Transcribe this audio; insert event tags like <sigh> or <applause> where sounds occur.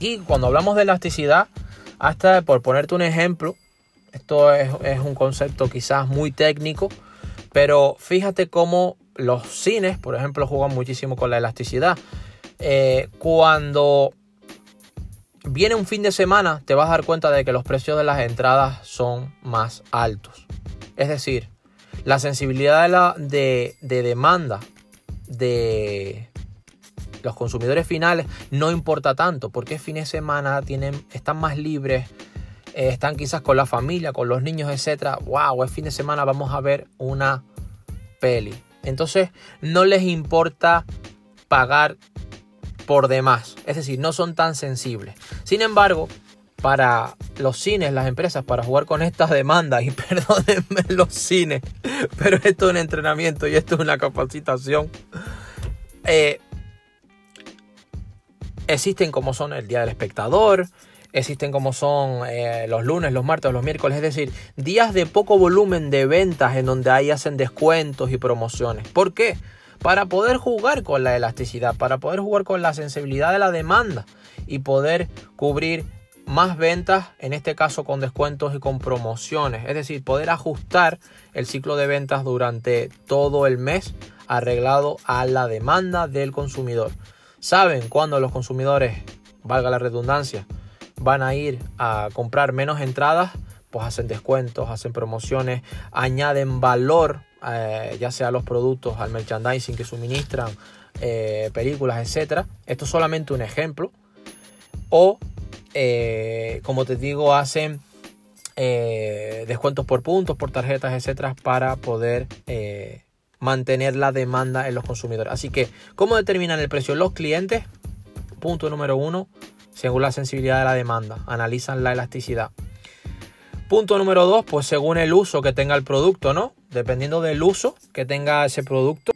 Y cuando hablamos de elasticidad, hasta por ponerte un ejemplo, esto es, un concepto quizás muy técnico, pero fíjate cómo los cines, por ejemplo, juegan muchísimo con la elasticidad. Eh, cuando viene un fin de semana, te vas a dar cuenta de que los precios de las entradas son más altos. Es decir, la sensibilidad de, la, de, demanda de los consumidores finales no importa tanto porque es fin de semana, tienen, están más libres, eh, están quizás con la familia, con los niños, etc. ¡Wow! Es fin de semana, vamos a ver una peli. Entonces no les importa pagar por demás. Es decir, no son tan sensibles. Sin embargo, para los cines, las empresas, para jugar con estas demandas, y <laughs> perdónenme los cines, pero esto es un entrenamiento y esto es una capacitación. Eh, existen como son el Día del Espectador, existen como son eh, los lunes, los martes, los miércoles, es decir, días de poco volumen de ventas en donde ahí hacen descuentos y promociones. ¿Por qué? para poder jugar con la elasticidad, para poder jugar con la sensibilidad de la demanda y poder cubrir más ventas, en este caso con descuentos y con promociones. Es decir, poder ajustar el ciclo de ventas durante todo el mes arreglado a la demanda del consumidor. Saben cuándo los consumidores, valga la redundancia, van a ir a comprar menos entradas, pues hacen descuentos, hacen promociones, añaden valor eh, ya sea los productos, al merchandising que suministran, eh, películas, etcétera. Esto es solamente un ejemplo. O, eh, como te digo, hacen descuentos por puntos, por tarjetas, etcétera, para poder mantener la demanda en los consumidores. Así que, ¿cómo determinan el precio los clientes? Punto número uno, según la sensibilidad de la demanda, analizan la elasticidad. Punto número dos, pues según el uso que tenga el producto, ¿no? dependiendo del uso que tenga ese producto,